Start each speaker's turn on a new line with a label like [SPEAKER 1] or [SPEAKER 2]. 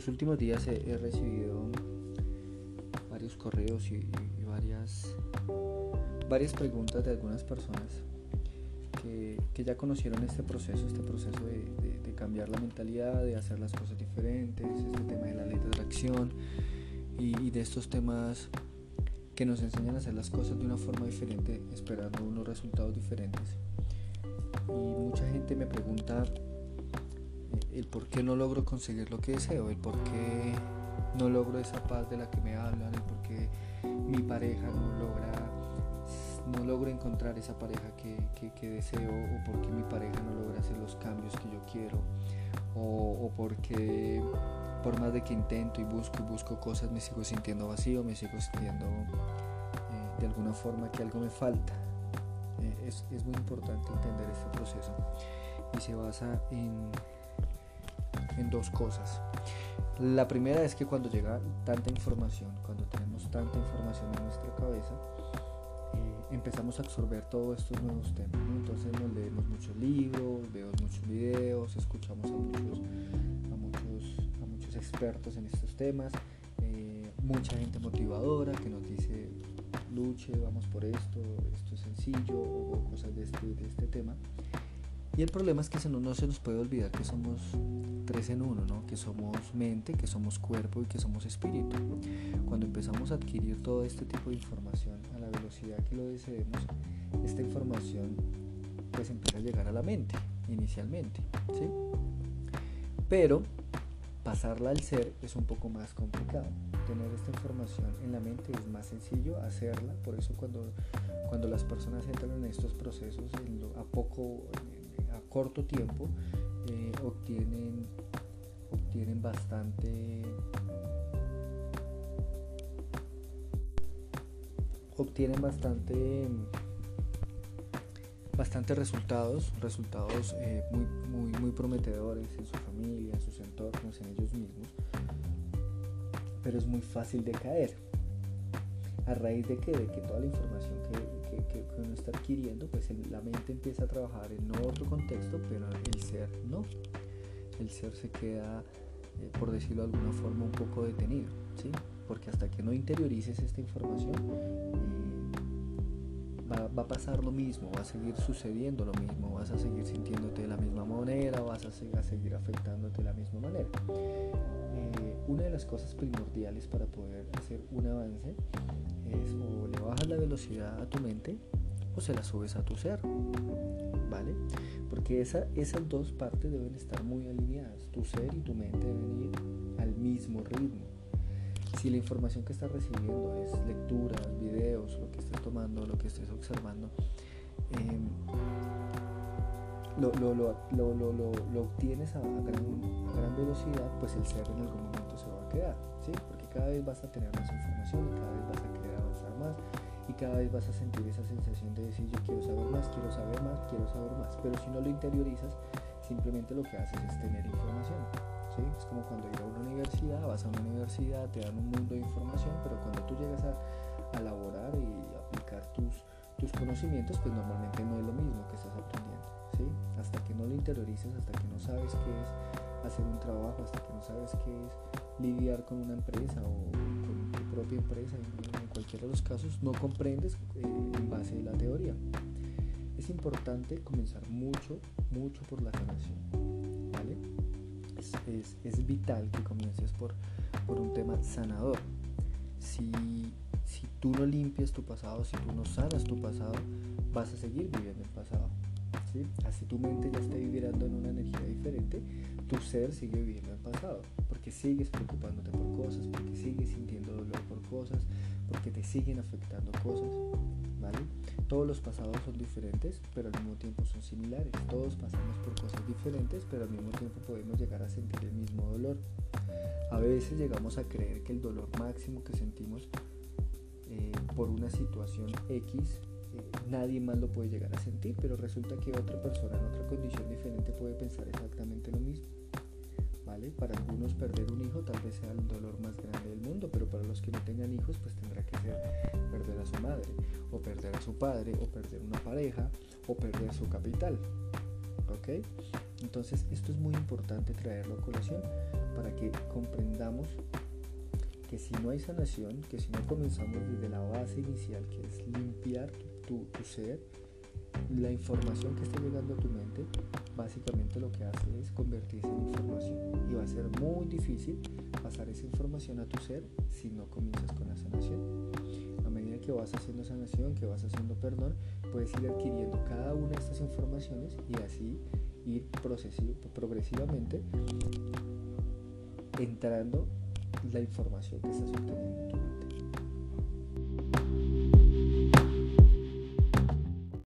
[SPEAKER 1] los últimos días he, recibido varios correos y, varias, varias preguntas de algunas personas que, ya conocieron este proceso, este proceso de, cambiar la mentalidad, de hacer las cosas diferentes, este tema de la ley de atracción y, de estos temas que nos enseñan a hacer las cosas de una forma diferente, esperando unos resultados diferentes. Y mucha gente me pregunta el por qué no logro conseguir lo que deseo, el por qué no logro esa paz de la que me hablan, el por qué mi pareja no logra, no logro encontrar esa pareja que, deseo, o por qué mi pareja no logra hacer los cambios que yo quiero, o, o porque por más de que intento y busco y busco cosas, me sigo sintiendo vacío, me sigo sintiendo eh, de alguna forma que algo me falta. Eh, es, es muy importante entender este proceso y se basa en en dos cosas. La primera es que cuando llega tanta información, cuando tenemos tanta información en nuestra cabeza, eh, empezamos a absorber todos estos nuevos temas. Entonces nos leemos muchos libros, vemos muchos videos, escuchamos a muchos, a muchos, a muchos expertos en estos temas, eh, mucha gente motivadora que nos dice luche, vamos por esto, esto es sencillo o cosas de este, de este tema. Y el problema es que no, se nos puede olvidar que somos tres en uno, ¿no? que somos mente, que somos cuerpo y que somos espíritu. Cuando empezamos a adquirir todo este tipo de información a la velocidad que lo deseemos, esta información pues empieza a llegar a la mente inicialmente. ¿sí? Pero pasarla al ser es un poco más complicado. Tener esta información en la mente es más sencillo hacerla, por eso cuando, cuando las personas entran en estos procesos a poco corto tiempo eh, obtienen, obtienen bastante obtienen bastante bastante resultados resultados eh, muy, muy, muy prometedores en su familia en sus entornos en ellos mismos pero es muy fácil de caer a raíz de que de que toda la información que que, uno está adquiriendo, pues la mente empieza a trabajar en otro contexto, pero el ser no. El ser se queda, eh, por decirlo de alguna forma, un poco detenido, ¿sí? Porque hasta que no interiorices esta información, eh, va, a pasar lo mismo, va a seguir sucediendo lo mismo, vas a seguir sintiéndote de la misma manera, vas a, a seguir afectándote de la misma manera. Eh, una de las cosas primordiales para poder hacer un avance es o le bajas la velocidad a tu mente o se la subes a tu ser, ¿vale? Porque esa, esas dos partes deben estar muy alineadas, tu ser y tu mente deben ir al mismo ritmo. Si la información que estás recibiendo es lecturas, videos, lo que estés tomando, lo que estés observando, em, lo, lo, lo, obtienes a gran, a gran, velocidad, pues el ser en algún momento a quedar, ¿sí? Porque cada vez vas a tener más información y cada vez vas a querer avanzar más y cada vez vas a sentir esa sensación de decir yo quiero saber más, quiero saber más, quiero saber más. Pero si no lo interiorizas, simplemente lo que haces es tener información. ¿sí? Es como cuando ir a una universidad, vas a una universidad, te dan un mundo de información, pero cuando tú llegas a, elaborar y aplicar tus, tus conocimientos, pues normalmente no es lo mismo que estás aprendiendo. ¿sí? Hasta que no lo interiorices, hasta que no sabes qué es hacer un trabajo, hasta que no sabes qué es lidiar con una empresa o con tu propia empresa, en, cualquiera de los casos, no comprendes eh, en base a la teoría. Es importante comenzar mucho, mucho por la sanación. ¿vale? Es, es, vital que comiences por, por un tema sanador. Si, si tú no limpias tu pasado, si tú no sanas tu pasado, vas a seguir viviendo el pasado. Así tu mente ya está vibrando en una energía diferente, tu ser sigue viviendo el pasado, porque sigues preocupándote por cosas, porque sigues sintiendo dolor por cosas, porque te siguen afectando cosas, ¿vale? Todos los pasados son diferentes, pero al mismo tiempo son similares. Todos pasamos por cosas diferentes, pero al mismo tiempo podemos llegar a sentir el mismo dolor. A veces llegamos a creer que el dolor máximo que sentimos eh, por una situación X nadie más lo puede llegar a sentir, pero resulta que otra persona en otra condición diferente puede pensar exactamente lo mismo. ¿Vale? Para algunos perder un hijo tal vez sea el dolor más grande del mundo, pero para los que no tengan hijos pues tendrá que ser perder a su madre, o perder a su padre, o perder una pareja, o perder su capital. ¿Ok? Entonces esto es muy importante traerlo a colación para que comprendamos que si no hay sanación, que si no comenzamos desde la base inicial, que es limpiar tu, tu ser, la información que está llegando a tu mente, básicamente lo que hace es convertirse en información. Y va a ser muy difícil pasar esa información a tu ser si no comienzas con la sanación. A medida que vas haciendo sanación, que vas haciendo perdón, puedes ir adquiriendo cada una de estas informaciones y así ir progresivamente entrando la información que estás obteniendo